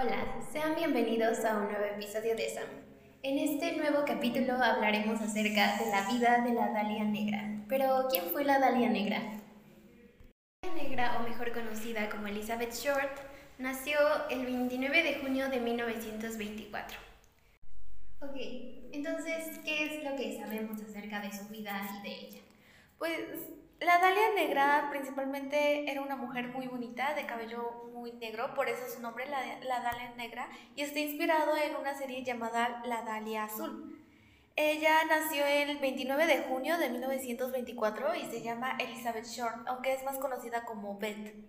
Hola, sean bienvenidos a un nuevo episodio de SAM. En este nuevo capítulo hablaremos acerca de la vida de la Dalia Negra. Pero, ¿quién fue la Dalia Negra? La Dalia Negra, o mejor conocida como Elizabeth Short, nació el 29 de junio de 1924. Ok, entonces, ¿qué es lo que sabemos acerca de su vida y de ella? Pues la Dalia Negra principalmente era una mujer muy bonita, de cabello muy negro, por eso su nombre, la, la Dalia Negra, y está inspirado en una serie llamada La Dalia Azul. Ella nació el 29 de junio de 1924 y se llama Elizabeth Short, aunque es más conocida como Beth.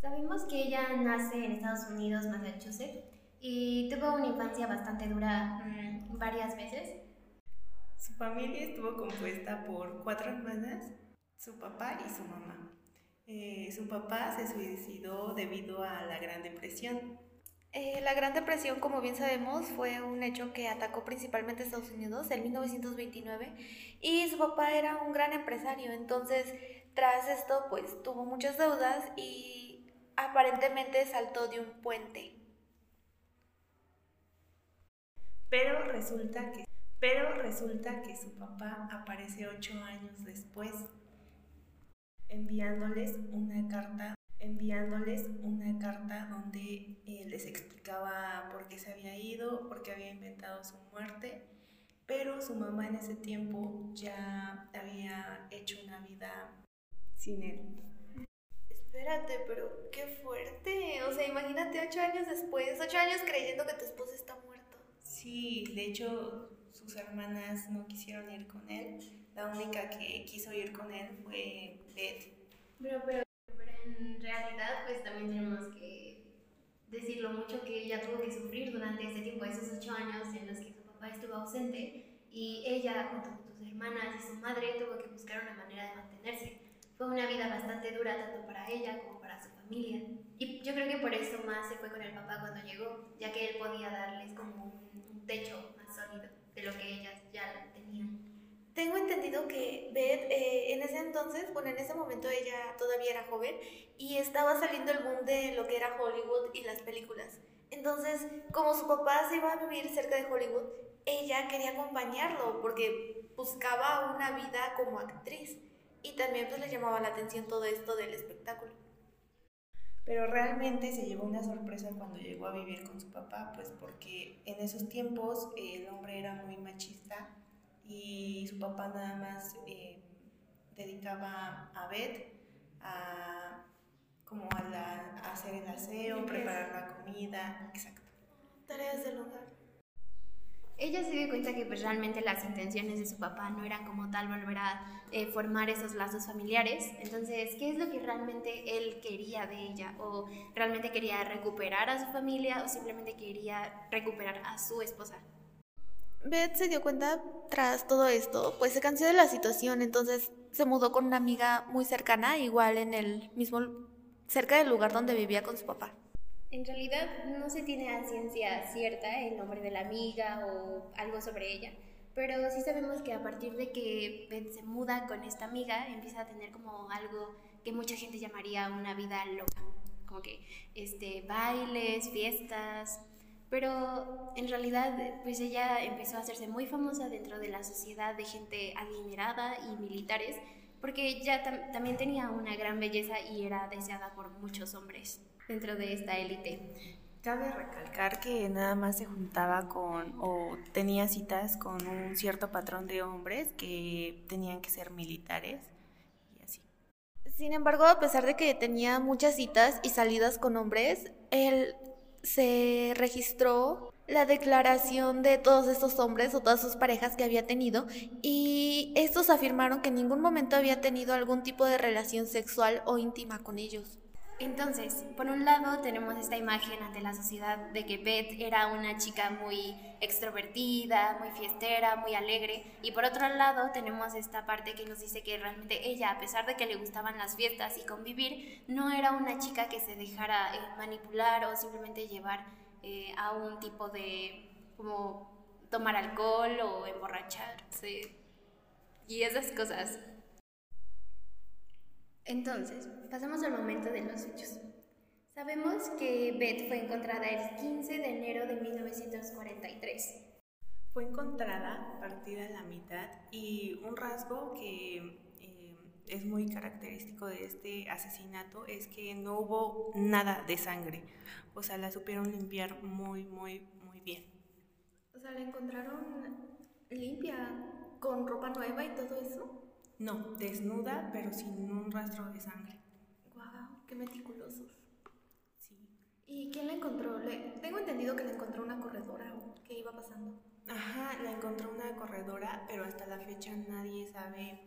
Sabemos que ella nace en Estados Unidos, Massachusetts, y tuvo una infancia bastante dura mm, varias veces. Su familia estuvo compuesta por cuatro hermanas, su papá y su mamá. Eh, su papá se suicidó debido a la Gran Depresión. Eh, la Gran Depresión, como bien sabemos, fue un hecho que atacó principalmente a Estados Unidos en 1929 y su papá era un gran empresario, entonces tras esto pues tuvo muchas deudas y aparentemente saltó de un puente. Pero resulta que, pero resulta que su papá aparece ocho años después, enviándoles una carta, enviándoles una carta donde eh, les explicaba por qué se había ido, por qué había inventado su muerte, pero su mamá en ese tiempo ya había hecho una vida sin él. Espérate, pero qué fuerte. O sea, imagínate ocho años después, ocho años creyendo que tu esposa está muerta. Sí, de hecho sus hermanas no quisieron ir con él. La única que quiso ir con él fue Beth. Pero, pero, pero en realidad, pues también tenemos que decir lo mucho que ella tuvo que sufrir durante ese tiempo, esos ocho años en los que su papá estuvo ausente y ella, junto con sus hermanas y su madre, tuvo que buscar una manera de mantenerse. Fue una vida bastante dura tanto para ella como para su familia. Y yo creo que por eso más se fue con el papá cuando llegó, ya que él podía darles como un, un techo más sólido de lo que ellas ya tenían. Tengo entendido que Beth eh, en ese entonces, bueno, en ese momento ella todavía era joven y estaba saliendo el boom de lo que era Hollywood y las películas. Entonces, como su papá se iba a vivir cerca de Hollywood, ella quería acompañarlo porque buscaba una vida como actriz y también pues le llamaba la atención todo esto del espectáculo. Pero realmente se llevó una sorpresa cuando llegó a vivir con su papá, pues porque en esos tiempos eh, el hombre era muy machista y su papá nada más eh, dedicaba a Beth a como a, la, a hacer el aseo, preparar la comida, exacto. Tareas del hogar. Ella se dio cuenta que pues, realmente las intenciones de su papá no eran como tal volver a eh, formar esos lazos familiares. Entonces, ¿qué es lo que realmente él quería de ella? ¿O realmente quería recuperar a su familia o simplemente quería recuperar a su esposa? Beth se dio cuenta tras todo esto, pues se cansó de la situación, entonces se mudó con una amiga muy cercana, igual en el mismo, cerca del lugar donde vivía con su papá. En realidad no se tiene a ciencia cierta el nombre de la amiga o algo sobre ella, pero sí sabemos que a partir de que Beth se muda con esta amiga, empieza a tener como algo que mucha gente llamaría una vida loca, como que este, bailes, fiestas, pero en realidad pues ella empezó a hacerse muy famosa dentro de la sociedad de gente adinerada y militares, porque ella tam también tenía una gran belleza y era deseada por muchos hombres dentro de esta élite. Cabe recalcar que nada más se juntaba con o tenía citas con un cierto patrón de hombres que tenían que ser militares y así. Sin embargo, a pesar de que tenía muchas citas y salidas con hombres, él se registró la declaración de todos estos hombres o todas sus parejas que había tenido y estos afirmaron que en ningún momento había tenido algún tipo de relación sexual o íntima con ellos. Entonces, por un lado tenemos esta imagen ante la sociedad de que Beth era una chica muy extrovertida, muy fiestera, muy alegre, y por otro lado tenemos esta parte que nos dice que realmente ella, a pesar de que le gustaban las fiestas y convivir, no era una chica que se dejara eh, manipular o simplemente llevar eh, a un tipo de como tomar alcohol o emborracharse y esas cosas. Entonces, pasamos al momento de los hechos. Sabemos que Beth fue encontrada el 15 de enero de 1943. Fue encontrada partida a la mitad y un rasgo que eh, es muy característico de este asesinato es que no hubo nada de sangre. O sea, la supieron limpiar muy, muy, muy bien. O sea, la encontraron limpia, con ropa nueva y todo eso. No, desnuda, pero sin un rastro de sangre. ¡Guau! ¡Qué meticulosos! Sí. ¿Y quién la encontró? Tengo entendido que la encontró una corredora o qué iba pasando. Ajá, la encontró una corredora, pero hasta la fecha nadie sabe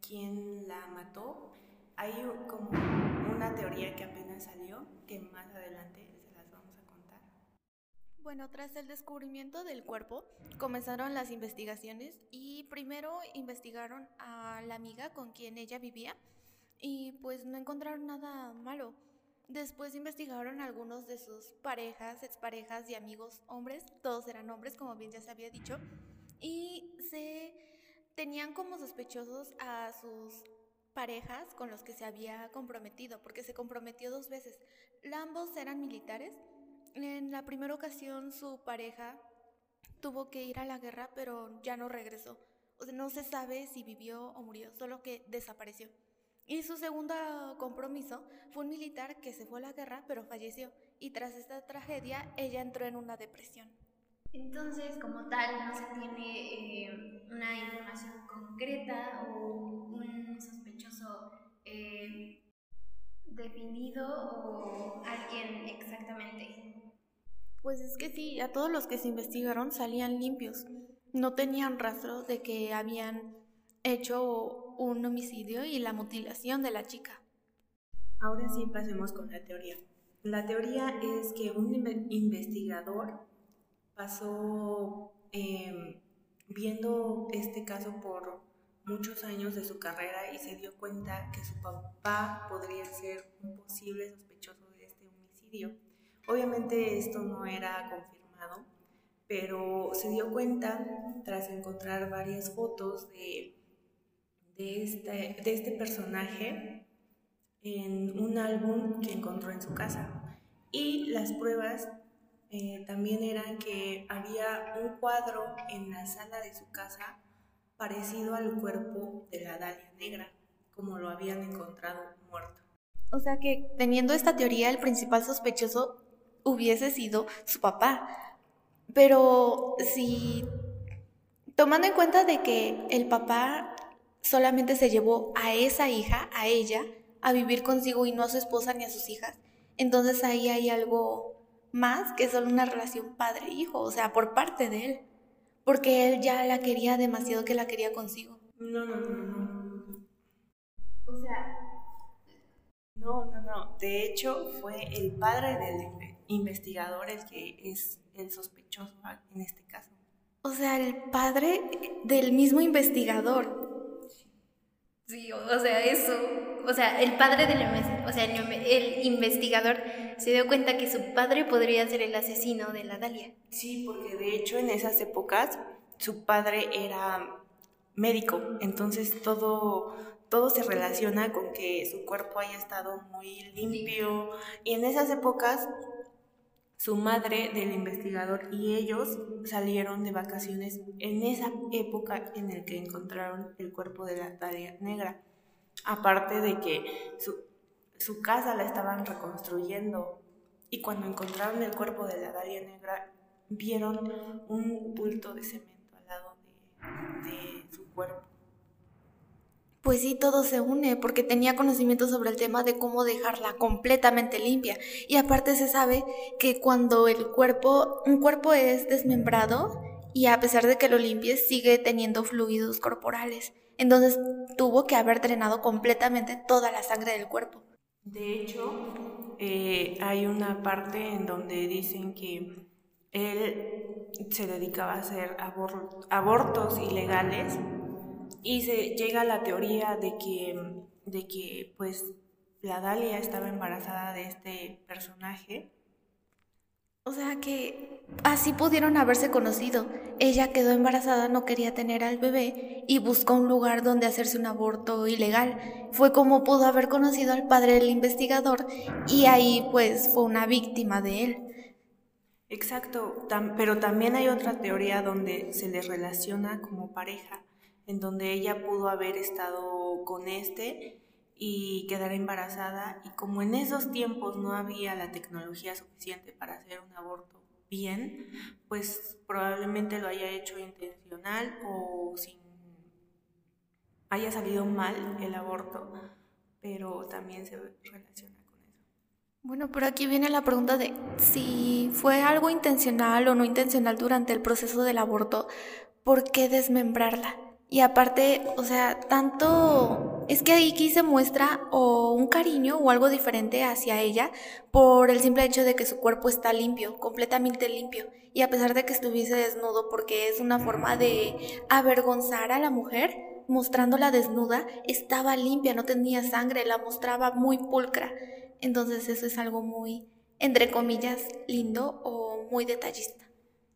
quién la mató. Hay como una teoría que apenas salió, que más adelante se las vamos a contar. Bueno, tras el descubrimiento del cuerpo, comenzaron las investigaciones y primero investigaron a la amiga con quien ella vivía y pues no encontraron nada malo. Después investigaron algunos de sus parejas, exparejas y amigos hombres, todos eran hombres, como bien ya se había dicho, y se tenían como sospechosos a sus parejas con los que se había comprometido, porque se comprometió dos veces. Ambos eran militares. En la primera ocasión su pareja tuvo que ir a la guerra, pero ya no regresó. O sea, no se sabe si vivió o murió, solo que desapareció. Y su segundo compromiso fue un militar que se fue a la guerra pero falleció y tras esta tragedia ella entró en una depresión. Entonces, como tal, no se tiene eh, una información concreta o un sospechoso eh, definido o alguien exactamente. Pues es que sí, a todos los que se investigaron salían limpios. No tenían rastro de que habían hecho un homicidio y la mutilación de la chica. Ahora sí pasemos con la teoría. La teoría es que un investigador pasó em, viendo este caso por muchos años de su carrera y se dio cuenta que su papá podría ser un posible sospechoso de este homicidio. Obviamente esto no era confirmado, pero se dio cuenta tras encontrar varias fotos de de este, de este personaje en un álbum que encontró en su casa. Y las pruebas eh, también eran que había un cuadro en la sala de su casa parecido al cuerpo de la Dalia Negra, como lo habían encontrado muerto. O sea que teniendo esta teoría, el principal sospechoso hubiese sido su papá. Pero si tomando en cuenta de que el papá solamente se llevó a esa hija, a ella, a vivir consigo y no a su esposa ni a sus hijas. Entonces ahí hay algo más que solo una relación padre-hijo, o sea, por parte de él. Porque él ya la quería demasiado que la quería consigo. No, no, no, no. O sea... No, no, no. De hecho, fue el padre del investigador el que es el sospechoso en este caso. O sea, el padre del mismo investigador. Sí, o sea, eso. O sea, el padre del o sea, el, investigador se dio cuenta que su padre podría ser el asesino de la Dalia. Sí, porque de hecho en esas épocas su padre era médico, entonces todo todo se relaciona con que su cuerpo haya estado muy limpio y en esas épocas su madre del investigador y ellos salieron de vacaciones en esa época en el que encontraron el cuerpo de la Dalia Negra. Aparte de que su, su casa la estaban reconstruyendo y cuando encontraron el cuerpo de la Dalia Negra vieron un bulto de cemento al lado de, de su cuerpo. Pues sí, todo se une, porque tenía conocimiento sobre el tema de cómo dejarla completamente limpia. Y aparte se sabe que cuando el cuerpo, un cuerpo es desmembrado, y a pesar de que lo limpies, sigue teniendo fluidos corporales. Entonces tuvo que haber drenado completamente toda la sangre del cuerpo. De hecho, eh, hay una parte en donde dicen que él se dedicaba a hacer abortos ilegales y se llega a la teoría de que, de que pues la Dalia estaba embarazada de este personaje O sea que así pudieron haberse conocido. Ella quedó embarazada, no quería tener al bebé y buscó un lugar donde hacerse un aborto ilegal. Fue como pudo haber conocido al padre del investigador y ahí pues fue una víctima de él. Exacto, pero también hay otra teoría donde se les relaciona como pareja, en donde ella pudo haber estado con este y quedar embarazada y como en esos tiempos no había la tecnología suficiente para hacer un aborto bien, pues probablemente lo haya hecho intencional o sin haya salido mal el aborto, pero también se relaciona con eso. Bueno, pero aquí viene la pregunta de si fue algo intencional o no intencional durante el proceso del aborto, ¿por qué desmembrarla? Y aparte, o sea, tanto es que aquí se muestra o un cariño o algo diferente hacia ella por el simple hecho de que su cuerpo está limpio, completamente limpio. Y a pesar de que estuviese desnudo, porque es una forma de avergonzar a la mujer, mostrándola desnuda, estaba limpia, no tenía sangre, la mostraba muy pulcra. Entonces eso es algo muy, entre comillas, lindo o muy detallista.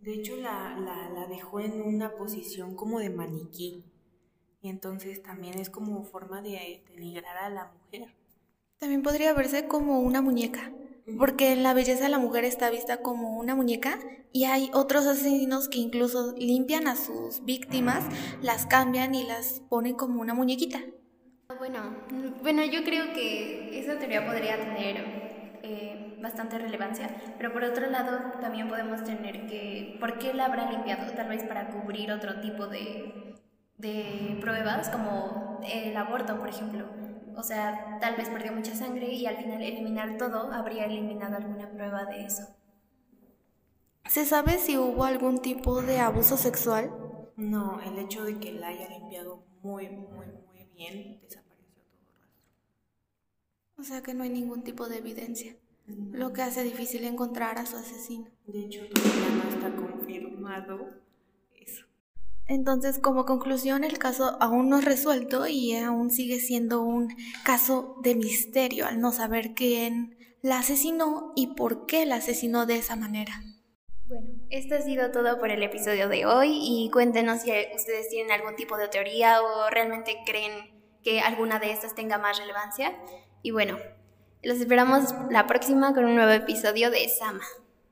De hecho, la, la, dejó en una posición como de maniquí. Y entonces también es como forma de denigrar a la mujer. También podría verse como una muñeca. Porque en la belleza la mujer está vista como una muñeca y hay otros asesinos que incluso limpian a sus víctimas, las cambian y las ponen como una muñequita. Bueno, bueno, yo creo que esa teoría podría tener eh, bastante relevancia, pero por otro lado también podemos tener que, ¿por qué la habrá limpiado? Tal vez para cubrir otro tipo de, de pruebas, como el aborto, por ejemplo. O sea, tal vez perdió mucha sangre y al final eliminar todo habría eliminado alguna prueba de eso. ¿Se sabe si hubo algún tipo de abuso sexual? No, el hecho de que la haya limpiado muy, muy, muy bien o sea que no hay ningún tipo de evidencia, lo que hace difícil encontrar a su asesino. De hecho, todavía no está confirmado eso. Entonces, como conclusión, el caso aún no es resuelto y aún sigue siendo un caso de misterio al no saber quién la asesinó y por qué la asesinó de esa manera. Bueno, esto ha sido todo por el episodio de hoy y cuéntenos si ustedes tienen algún tipo de teoría o realmente creen que alguna de estas tenga más relevancia. Y bueno, los esperamos la próxima con un nuevo episodio de Sama.